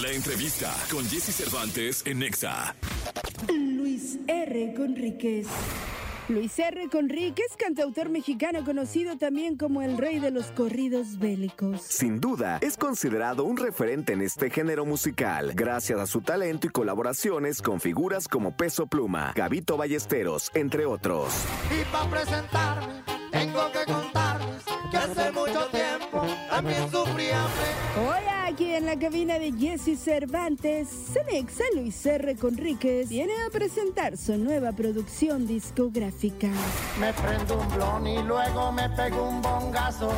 La entrevista con Jesse Cervantes en Nexa. Luis R. Conríquez. Luis R. Conríquez, cantautor mexicano conocido también como el rey de los corridos bélicos. Sin duda, es considerado un referente en este género musical, gracias a su talento y colaboraciones con figuras como Peso Pluma, Gabito Ballesteros, entre otros. Y para presentarme, tengo que contarles que hace mucho tiempo también sufría Hola, aquí en la cabina de Jesse Cervantes, Cenexa Luis R. Conríquez viene a presentar su nueva producción discográfica. Me prendo un blon y luego me pego un bongazo.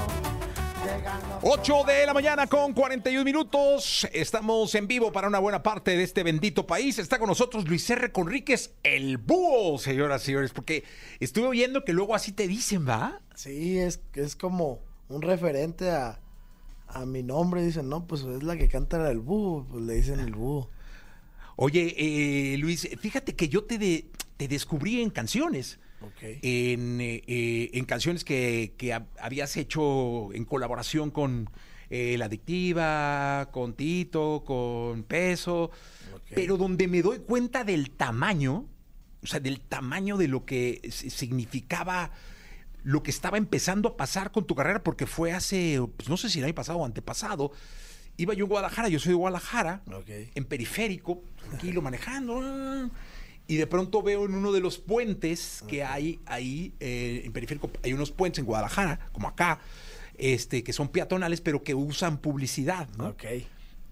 Llegando 8 de la mañana con 41 minutos. Estamos en vivo para una buena parte de este bendito país. Está con nosotros Luis R. Conríquez, el búho, señoras y señores, porque estuve oyendo que luego así te dicen, ¿va? Sí, es, es como un referente a, a mi nombre. Dicen, no, pues es la que canta del búho. Pues le dicen el búho. Oye, eh, Luis, fíjate que yo te, de- te descubrí en canciones. En, eh, eh, en canciones que, que hab- habías hecho en colaboración con eh, La Adictiva, con Tito, con Peso. Pero donde me doy cuenta del tamaño, o sea, del tamaño de lo que significaba lo que estaba empezando a pasar con tu carrera, porque fue hace, pues, no sé si el año pasado o antepasado. Iba yo en Guadalajara, yo soy de Guadalajara, en periférico, tranquilo, manejando. Y de pronto veo en uno de los puentes que hay ahí, eh, en periférico, hay unos puentes en Guadalajara, como acá, este, que son peatonales, pero que usan publicidad. ¿no? Ok.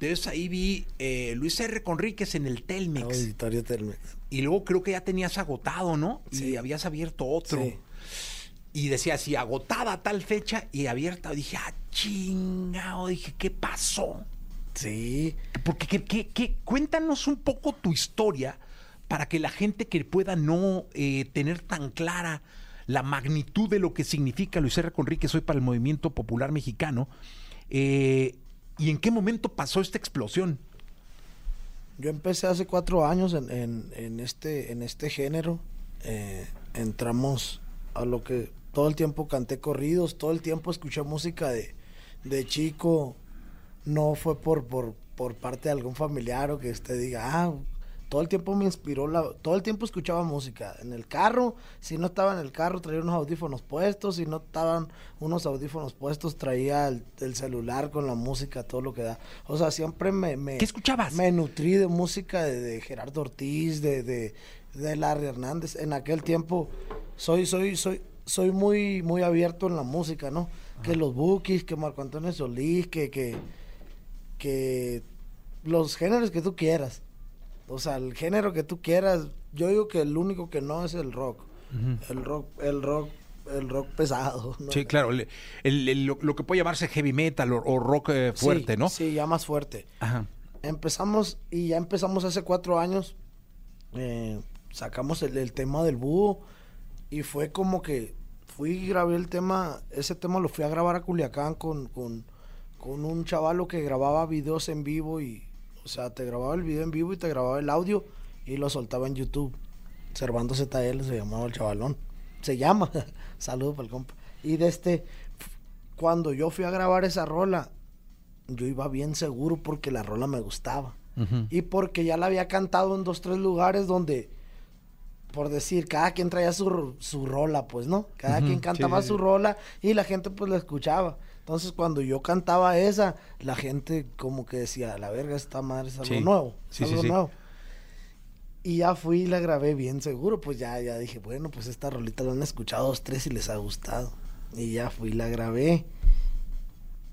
Entonces ahí vi eh, Luis R. Conríquez en el Telmex. Auditorio Telmex. Y luego creo que ya tenías agotado, ¿no? Y Sí. habías abierto otro. Sí. Y decía así, agotada tal fecha y abierta. Dije, ah, chingado. Dije, ¿qué pasó? Sí. Porque ¿qué- qué- qué? cuéntanos un poco tu historia para que la gente que pueda no eh, tener tan clara la magnitud de lo que significa Luis R. Conríquez hoy para el movimiento popular mexicano. eh, ¿Y en qué momento pasó esta explosión? Yo empecé hace cuatro años en, en, en este, en este género. Eh, entramos a lo que todo el tiempo canté corridos, todo el tiempo escuché música de, de chico. No fue por, por, por parte de algún familiar o que usted diga, ah, todo el tiempo me inspiró, la, todo el tiempo escuchaba música. En el carro, si no estaba en el carro, traía unos audífonos puestos, si no estaban unos audífonos puestos, traía el, el celular con la música, todo lo que da. O sea, siempre me... me ¿Qué escuchabas? Me nutrí de música de, de Gerardo Ortiz, de, de, de Larry Hernández. En aquel tiempo soy, soy, soy, soy muy, muy abierto en la música, ¿no? Que los Bookies, que Marco Antonio Solís, que, que, que los géneros que tú quieras. O sea, el género que tú quieras. Yo digo que el único que no es el rock. El rock, el rock, el rock pesado. ¿no? Sí, claro, el- el- el- lo, lo que puede llamarse heavy metal o, o rock eh, Sí, fuerte, ¿no? Sí, ya más fuerte. Ajá. empezamos y ya empezamos hace cuatro años. eh, sacamos el, el tema del búho y fue como que fui y grabé el tema. Ese tema lo fui a grabar a Culiacán con, con, con un chavalo que grababa videos en vivo y, o sea, te grababa el video en vivo y te grababa el audio y lo soltaba en YouTube. Servando ZL se llamaba el chavalón. Se llama. Saludos para el compa. Y de este, cuando yo fui a grabar esa rola, yo iba bien seguro porque la rola me gustaba. Y porque ya la había cantado en dos, tres lugares donde, por decir, cada quien traía su, su rola, pues, ¿no? Cada quien cantaba sí, su rola y la gente pues la escuchaba. Entonces cuando yo cantaba esa, la gente como que decía, la verga, esta madre es algo Sí. nuevo, es Sí, sí, algo sí. nuevo. Y ya fui y la grabé bien seguro, pues ya, ya dije, bueno, pues esta rolita la han escuchado dos, tres y les ha gustado. Y ya fui y la grabé.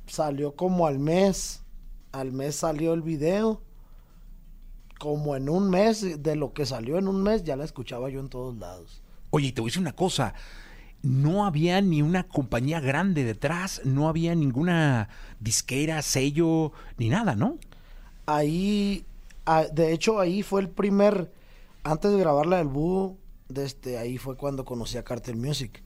Salió como al mes, al mes salió el video. Como en un mes, de lo que salió en un mes, ya la escuchaba yo en todos lados. Oye, y te voy a decir una cosa. No había ni una compañía grande detrás, no había ninguna disquera, sello, ni nada, ¿no? Ahí, ah, de hecho, ahí fue el primer, antes de grabar la del búho, desde ahí fue cuando conocí a Cartel Music.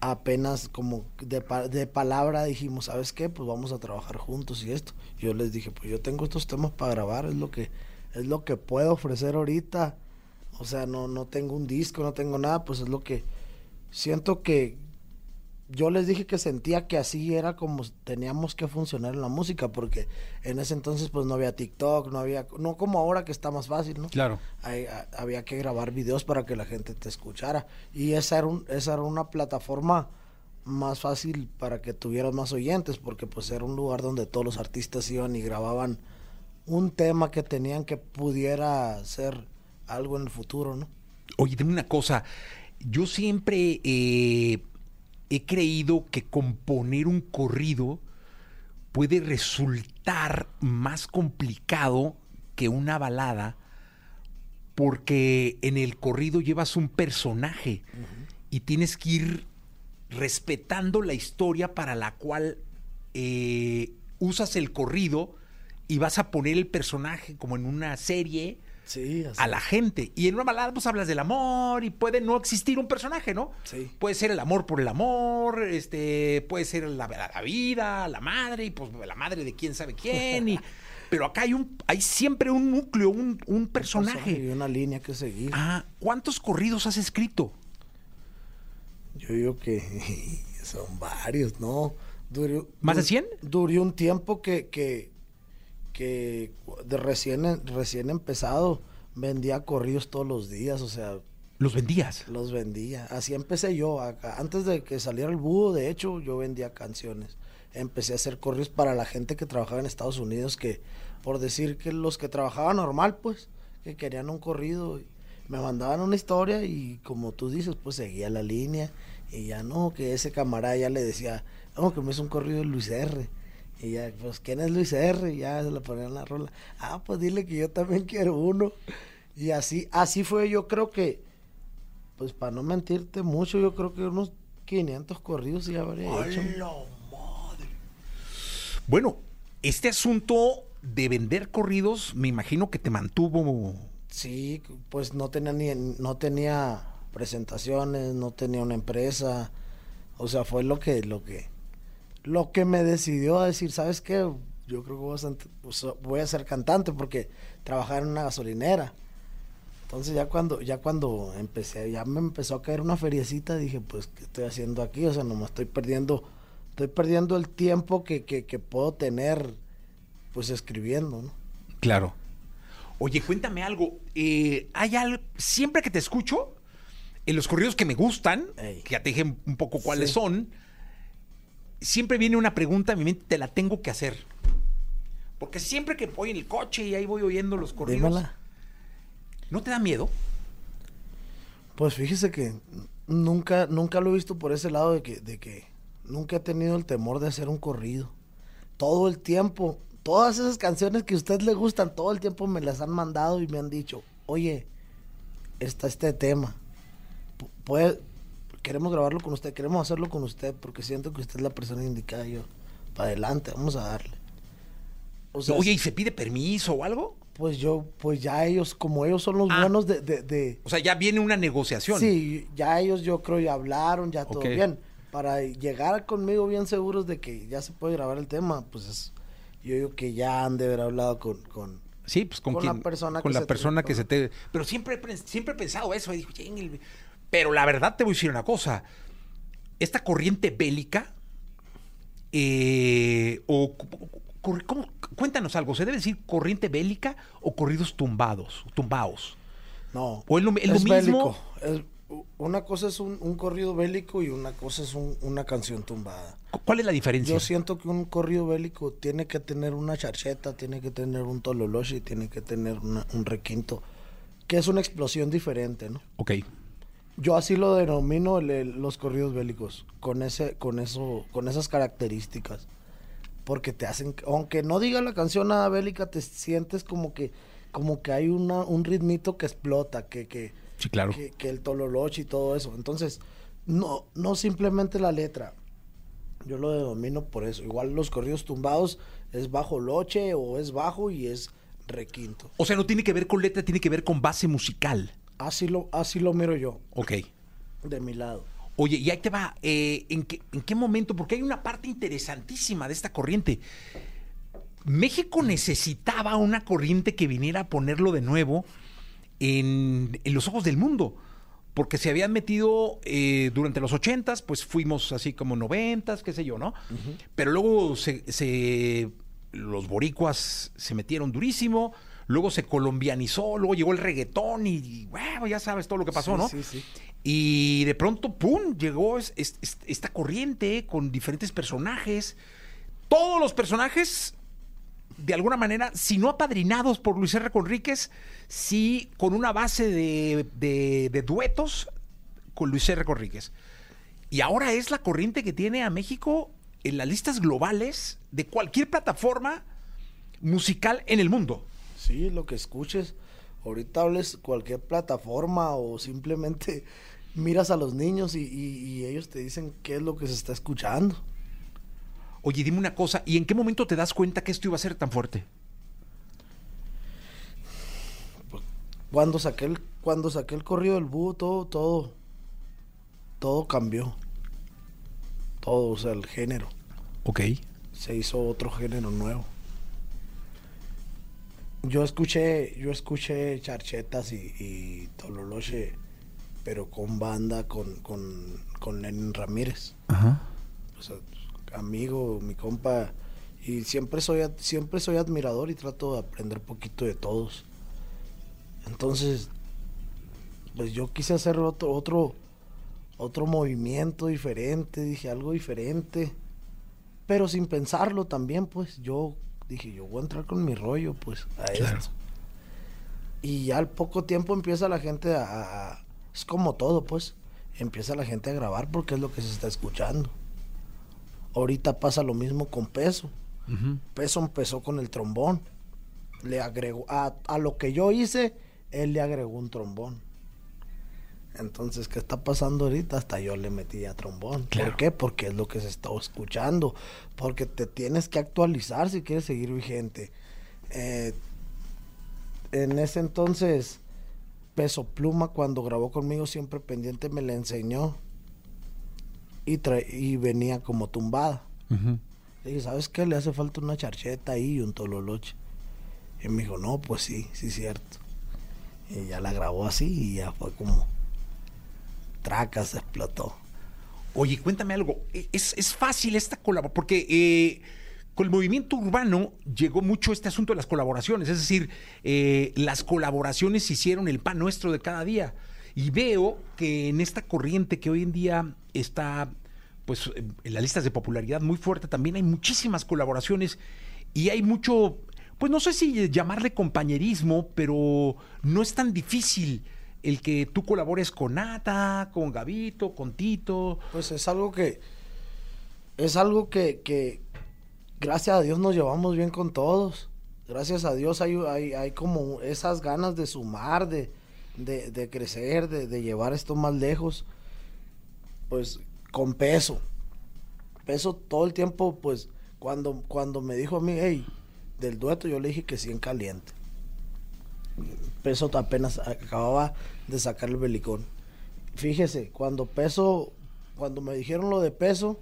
Apenas como de, de palabra dijimos, ¿sabes qué? Pues vamos a trabajar juntos y esto. Yo les dije, pues yo tengo estos temas para grabar, es lo que, es lo que puedo ofrecer ahorita. O sea, no, no tengo un disco, no tengo nada, pues es lo que siento que yo les dije que sentía que así era como teníamos que funcionar en la música, porque en ese entonces pues no había TikTok, no había, no como ahora que está más fácil, ¿no? Claro. Hay- a- había que grabar videos para que la gente te escuchara. Y esa era, un- esa era una plataforma más fácil para que tuvieras más oyentes, porque pues era un lugar donde todos los artistas iban y grababan un tema que tenían que pudiera ser algo en el futuro, ¿no? Oye, dime una cosa. Yo siempre eh, he creído que componer un corrido puede resultar más complicado que una balada porque en el corrido llevas un personaje y tienes que ir respetando la historia para la cual eh, usas el corrido y vas a poner el personaje como en una serie Sí, así. a la gente. Y en una balada pues hablas del amor y puede no existir un personaje, ¿no? Sí. Puede ser el amor por el amor, este, puede ser la, la vida, la madre, y pues la madre de quién sabe quién. Y, pero acá hay un, hay siempre un núcleo, un, un personaje. Y una línea que seguir. Ah, ¿cuántos corridos has escrito? Yo digo que son varios, ¿no? Duró, ¿Más de dur- 100? Duró un tiempo que, que, que de recién, recién empezado vendía corridos todos los días, o sea, Los vendías. los vendía. Así empecé yo. acá. Antes de que saliera el búho, de hecho, yo vendía canciones. Empecé a hacer corridos para la gente que trabajaba en Estados Unidos, que por decir que los que trabajaban normal, pues, que querían un corrido, me mandaban una historia y como tú dices, pues seguía la línea. Y ya no, que ese camarada ya le decía, no, que me hizo un corrido de Luis R. Y ya, pues, ¿quién es Luis R? Y ya se le ponían la rola. Ah, pues dile que yo también quiero uno. Y así, así fue, yo creo que, pues para no mentirte mucho, yo creo que unos 500 corridos ya habría hecho. Bueno, este asunto de vender corridos, me imagino que te mantuvo. Sí, pues no tenía ni no tenía presentaciones, no tenía una empresa. O sea, fue lo que lo que lo que me decidió a decir, ¿sabes qué? Yo creo que voy a, ser- voy a ser cantante porque trabajaba en una gasolinera. Entonces ya cuando ya cuando empecé, ya me empezó a caer una feriecita, dije, pues ¿qué estoy haciendo aquí? O sea, no me estoy perdiendo estoy perdiendo el tiempo que, que, que puedo tener pues escribiendo, ¿no? Claro. Oye, cuéntame algo. eh, hay algo. Siempre que te escucho, en los corridos que me gustan, Ey. que ya te dije un poco cuáles Sí. son, siempre viene una pregunta a mi mente, te la tengo que hacer. Porque siempre que voy en el coche y ahí voy oyendo los corridos. ¿no te da miedo? Pues fíjese que nunca, nunca lo he visto por ese lado de que, de que nunca he tenido el temor de hacer un corrido. Todo el tiempo, todas esas canciones que a usted le gustan, todo el tiempo me las han mandado y me han dicho, oye, está este tema. Pu- Puede, queremos grabarlo con usted, queremos hacerlo con usted, porque siento que usted es la persona indicada. Yo, para adelante, vamos a darle. O sea, Oye, ¿y se pide permiso o algo? pues yo, pues ya ellos, como ellos son los Ah. buenos de- de- de O sea, ya viene una negociación. Sí, ya ellos yo creo ya hablaron, ya todo Ok. bien. Para llegar conmigo bien seguros de que ya se puede grabar el tema, pues es- yo digo que ya han de haber hablado con... con Sí, pues con, Con la persona con que la se te- persona que se te. Pero siempre, siempre he pensado eso. y digo, "Chin, el- Pero la verdad te voy a decir una cosa. Esta corriente bélica. eh, o ¿cómo? Cuéntanos algo. ¿Se debe decir corriente bélica o corridos tumbados? Tumbaos. no, ¿O es lo- es lo mismo? Es- una cosa es un, un corrido bélico y una cosa es un- una canción tumbada. Cu- ¿Cuál es la diferencia? Yo siento que un corrido bélico tiene que tener una charcheta, tiene que tener un tololoche, tiene que tener una- un requinto, que es una explosión diferente, ¿no? Ok. Yo así lo denomino el- el- los corridos bélicos, con ese, con eso, con esas características. Porque te hacen, aunque no diga la canción nada bélica, te sientes como que, como que hay una, un ritmito que explota, que, que, Sí, claro. que, que el tololoche y todo eso. Entonces, no, no simplemente la letra. Yo lo denomino por eso. Igual los corridos tumbados es bajo loche o es bajo y es requinto. O sea, no tiene que ver con letra, tiene que ver con base musical. Así lo, así lo miro yo, Ok. de mi lado. Oye, y ahí te va. eh, ¿en, qué, ¿En qué momento? Porque hay una parte interesantísima de esta corriente. México necesitaba una corriente que viniera a ponerlo de nuevo en, en los ojos del mundo. porque se habían metido eh, durante los ochentas, pues fuimos así como noventas, qué sé yo, ¿no? Pero luego se, se- los boricuas se metieron durísimo, luego se colombianizó, luego llegó el reggaetón y, bueno, ya sabes todo lo que pasó, Sí, ¿no? sí, sí. Y de pronto, ¡pum!, llegó es- es- es- esta corriente con diferentes personajes. Todos los personajes, de alguna manera, si no apadrinados por Luis R. Conríquez, sí con una base de, de- de duetos con Luis R. Conríquez. Y ahora es la corriente que tiene a México en las listas globales de cualquier plataforma musical en el mundo. Sí, lo que escuches. Ahorita hables cualquier plataforma o simplemente miras a los niños y, y- y ellos te dicen qué es lo que se está escuchando. Oye, dime una cosa, ¿y en qué momento te das cuenta que esto iba a ser tan fuerte? Cuando saqué el, cuando saqué el corrido del búho, todo, todo, todo cambió. Todo, o sea, el género. Ok. Se hizo otro género nuevo. Yo escuché, yo escuché charchetas y, y tololoche, pero con banda, con, con, con Lenin Ramírez. Ajá. o sea, amigo, mi compa, y siempre soy, siempre soy admirador y trato de aprender poquito de todos. Entonces, pues yo quise hacer otro, otro, otro movimiento diferente, dije algo diferente, pero sin pensarlo también, pues yo dije, yo voy a entrar con mi rollo, pues, a Claro. esto. Y ya al poco tiempo empieza la gente a, es como todo, pues, empieza la gente a grabar porque es lo que se está escuchando. Ahorita pasa lo mismo con Peso. Peso empezó con el trombón. Le agregó, a, a lo que yo hice, él le agregó un trombón. Entonces, ¿qué está pasando ahorita? Hasta yo le metí a trombón. Claro. ¿Por qué? Porque es lo que se está escuchando. Porque te tienes que actualizar si quieres seguir vigente. Eh, en ese entonces, Peso Pluma, cuando grabó conmigo, siempre pendiente me le enseñó. Y, y venía como tumbada. Le dije, ¿sabes qué? Le hace falta una charcheta ahí y un tololoche. Y me dijo, no, pues sí, sí, cierto. Y ya la grabó así y ya fue como. Tracas, explotó. Oye, cuéntame algo. E- Es, es fácil esta colaboración, porque eh, con el movimiento urbano llegó mucho este asunto de las colaboraciones. Es decir, eh, las colaboraciones hicieron el pan nuestro de cada día. Y veo que en esta corriente que hoy en día está pues en las listas de popularidad muy fuerte, también hay muchísimas colaboraciones y hay mucho, pues no sé si llamarle compañerismo, pero no es tan difícil el que tú colabores con Nata, con Gavito, con Tito. Pues es algo que. Es algo que, gracias a Dios nos llevamos bien con todos. Gracias a Dios hay, hay, como esas ganas de sumar, de, de, crecer, de, de llevar esto más lejos. Pues con peso. Peso todo el tiempo, pues cuando, cuando me dijo a mí, hey, del dueto, yo le dije que sí en caliente. Peso apenas acababa de sacar el belicón. Fíjese, cuando peso, cuando me dijeron lo de peso,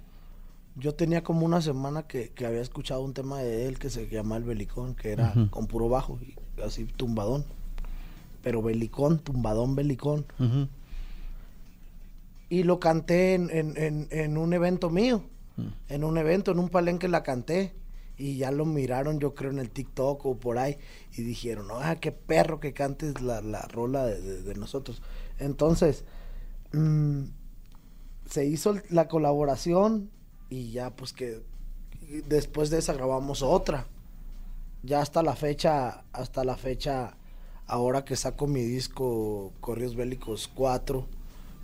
yo tenía como una semana que, que había escuchado un tema de él que se llama El Belicón, que era con puro bajo, y así tumbadón. Pero belicón, tumbadón, belicón. Y lo canté en, en- en- en un evento mío. En un evento, en un palenque la canté. Y ya lo miraron, yo creo, en el TikTok o por ahí. Y dijeron, ah, qué perro que cantes la, la rola de, nosotros. Entonces, mm, se hizo la colaboración y ya pues que después de esa grabamos otra. Ya hasta la fecha, hasta la fecha, ahora que saco mi disco Corrios Bélicos 4,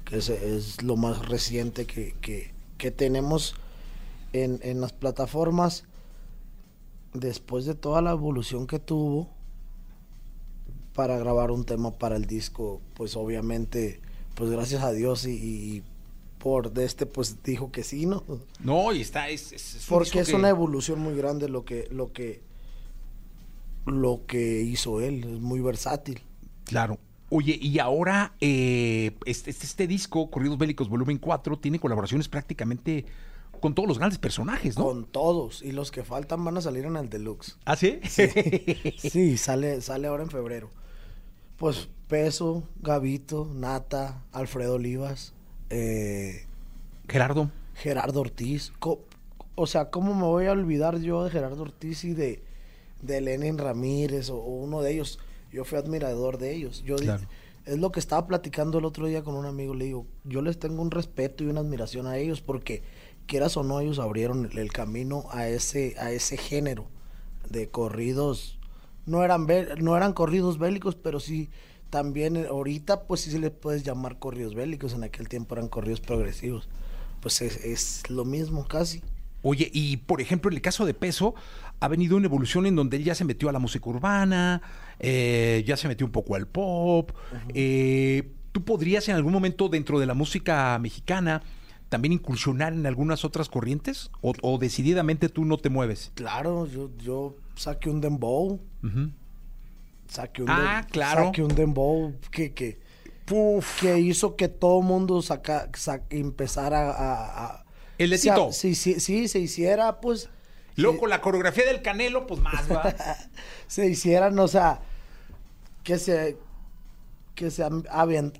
que es, es lo más reciente que, que- que tenemos en, en las plataformas, después de toda la evolución que tuvo para grabar un tema para el disco, pues obviamente, pues gracias a Dios y, y por de este, pues dijo que sí, ¿no? No, y está, es, es- es un Porque es que- una evolución muy grande lo que, lo que, lo que hizo él, es muy versátil. Claro. Oye, y ahora eh, este, este, este disco, Corridos Bélicos Volumen 4, tiene colaboraciones prácticamente con todos los grandes personajes, ¿no? Con todos. Y los que faltan van a salir en el deluxe. ¿Ah, sí? Sí, sale, sale ahora en febrero. Pues Peso, Gavito, Nata, Alfredo Olivas, eh, Gerardo. Gerardo Ortiz. O sea, ¿cómo me voy a olvidar yo de Gerardo Ortiz y de, de Lenin Ramírez o, o uno de ellos? Yo fui admirador de ellos. Yo Claro. es lo que estaba platicando el otro día con un amigo. Le digo, yo les tengo un respeto y una admiración a ellos porque, quieras o no, ellos abrieron el, camino a ese, a ese género de corridos. No eran, no eran corridos bélicos, pero sí también eh, ahorita pues sí se les puedes llamar corridos bélicos. En aquel tiempo eran corridos progresivos. Pues es, es lo mismo casi. Oye, y por ejemplo, en el caso de Peso, ha venido una evolución en donde él ya se metió a la música urbana, eh, ya se metió un poco al pop. eh, ¿Tú podrías en algún momento dentro de la música mexicana también incursionar en algunas otras corrientes? ¿O, o decididamente tú no te mueves? Claro, yo, yo saqué un dembow. Ujú. Saqué un Ah, dem- claro. Saqué un dembow que, que, que hizo que todo mundo saca, sa- empezara a... a- El de sí. Sí, sí, se hiciera, pues... Luego con la coreografía del Canelo, pues más, va. se hicieran, o sea, que se que se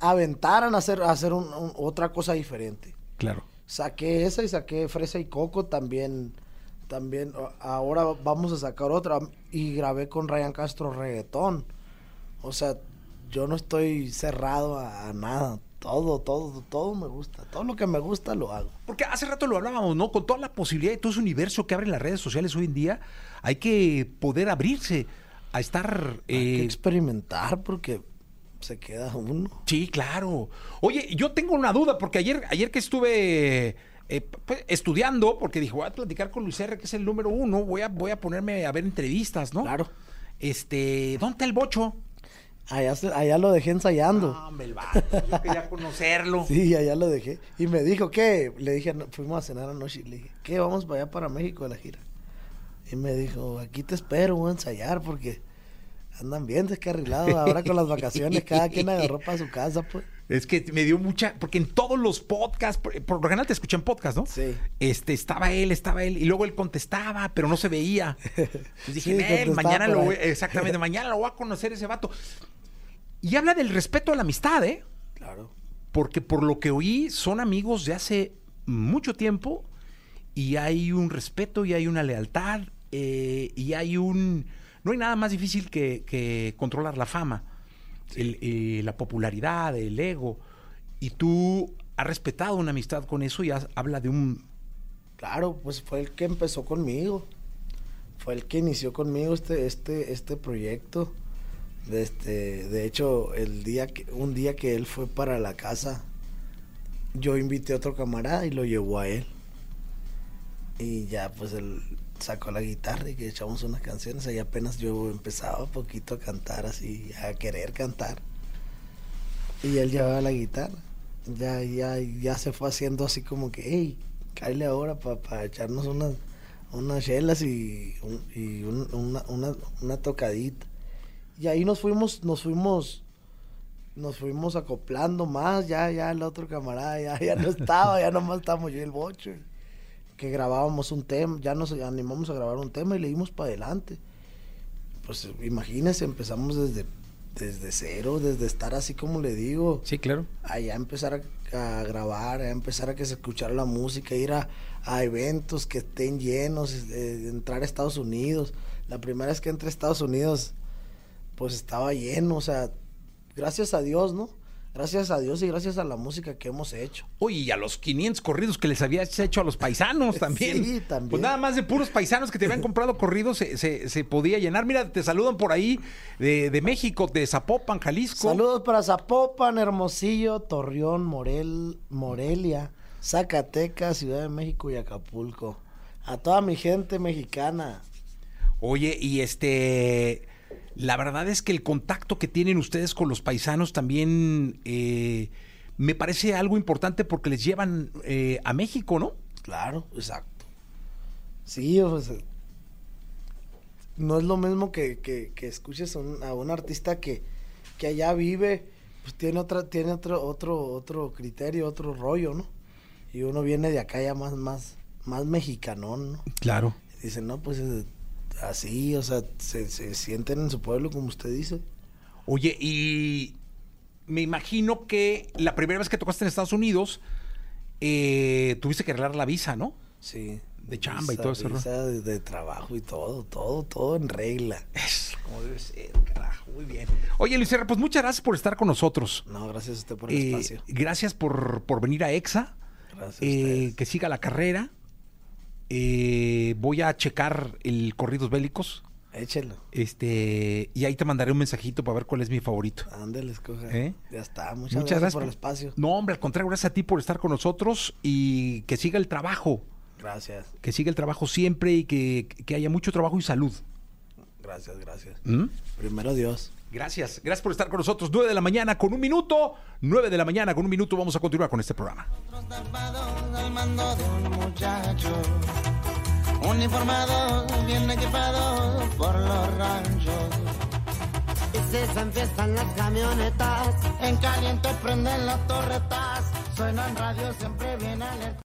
aventaran a hacer, a hacer un- un- otra cosa diferente. Claro. Saqué esa y saqué fresa y coco también. También ahora vamos a sacar otra y grabé con Ryan Castro reggaetón. O sea, yo no estoy cerrado a, a nada. Todo, todo, todo me gusta. Todo lo que me gusta lo hago. Porque hace rato lo hablábamos, ¿no? Con toda la posibilidad de todo ese universo que abren las redes sociales hoy en día, hay que poder abrirse a estar... Hay que eh, experimentar porque se queda uno. Sí, claro. Oye, yo tengo una duda, porque ayer, ayer que estuve eh, pues, estudiando, porque dije, voy a platicar con Luis R., que es el número uno, voy a, voy a ponerme a ver entrevistas, ¿no? Claro. Este, ¿dónde está el bocho? Allá, allá lo dejé ensayando. No, hombre, el vato, yo quería conocerlo. Sí, allá lo dejé. Y me dijo, ¿qué? Le dije, no, fuimos a cenar anoche y le dije, ¿qué? Vamos para allá, para México, a la gira. Y me dijo, aquí te espero, voy a ensayar porque andan bien descarrilados ahora con las vacaciones. Cada quien agarró para su casa, pues. Es que me dio mucha, porque en todos los podcasts, por, por lo general te escuchan podcast, ¿no? Sí. Este, estaba él, estaba él, y luego él contestaba, pero no se veía. Entonces dije, Sí, "Nel, contestaba mañana lo ahí". voy, exactamente, mañana lo voy a conocer ese vato. Y habla del respeto a la amistad, ¿eh? Claro. Porque por lo que oí, son amigos de hace mucho tiempo y hay un respeto y hay una lealtad eh, y hay un... No hay nada más difícil que, que controlar la fama, el- eh, la popularidad, el ego. Y tú has respetado una amistad con eso y has- habla de un... Claro, pues fue el que empezó conmigo. Fue el que inició conmigo este, este, este proyecto. De, este, de hecho, el día que, un día que él fue para la casa, yo invité a otro camarada y lo llevó a él. Y ya pues él sacó la guitarra y que echamos unas canciones. Ahí apenas yo empezaba poquito a cantar así, a querer cantar. Y él llevaba la guitarra. Ya, ya, ya se fue haciendo así como que, hey, cállale ahora para echarnos unas, unas chelas y, un- y un- una, una, una tocadita. Y ahí nos fuimos, nos fuimos, nos fuimos acoplando más, ya, ya el otro camarada ya, ya no estaba, ya nomás estábamos yo y el bocho. Que grabábamos un tema, ya nos animamos a grabar un tema y le dimos para adelante. Pues imagínense, empezamos desde, desde cero, desde estar así como le digo Sí, claro. allá empezar a, a grabar, a empezar a que se escuchara la música, ir a, a eventos que estén llenos, eh, entrar a Estados Unidos. La primera vez que entré a Estados Unidos, pues estaba lleno, o sea, gracias a Dios, ¿no? Gracias a Dios y gracias a la música que hemos hecho. Oye, y a los 500 corridos que les habías hecho a los paisanos también. Sí, también. Pues nada más de puros paisanos que te habían comprado corridos se, se- se podía llenar. Mira, te saludan por ahí de, de México, de Zapopan, Jalisco. Saludos para Zapopan, Hermosillo, Torreón, Morel, Morelia, Zacatecas, Ciudad de México y Acapulco. A toda mi gente mexicana. Oye, y este, la verdad es que el contacto que tienen ustedes con los paisanos también eh, me parece algo importante porque les llevan eh, a México, ¿no? Claro, exacto. Sí, no es lo mismo que, que, que escuches a un, a un artista que, que allá vive, pues tiene otra, tiene otro, otro, otro criterio, otro rollo, ¿no? Y uno viene de acá ya más, más, más mexicanón, ¿no? Claro. Dicen, no, pues eh, así, o sea, se, se sienten en su pueblo, como usted dice. Oye, y me imagino que la primera vez que tocaste en Estados Unidos, eh, tuviste que arreglar la visa, ¿no? Sí. De chamba y todo eso, visa de, de trabajo y todo, todo, todo en regla. Es como debe ser, carajo, muy bien. Oye, Luis R., pues muchas gracias por estar con nosotros. No, gracias a usted por el Eh, espacio. gracias por, por venir a EXA. Gracias Eh, que siga la carrera. Eh, voy a checar el Corridos Bélicos. Échelo. Este, y ahí te mandaré un mensajito para ver cuál es mi favorito. Ándale, escoja. ¿Eh? Ya está. Muchas, gracias, por el espacio. No, hombre, al contrario, gracias a ti por estar con nosotros y que siga el trabajo. Gracias, Que siga el trabajo siempre y que, que haya mucho trabajo y salud. Gracias, gracias. ¿Mm? Primero Dios. Gracias, gracias por estar con nosotros. 9 de la mañana con un minuto. 9 de la mañana con un minuto. Vamos a continuar con este programa. tapados al mando de un muchacho, uniformados, bien equipados por los ranchos. Y se empiezan las camionetas, en caliente prenden las torretas, suenan radio siempre bien alerta.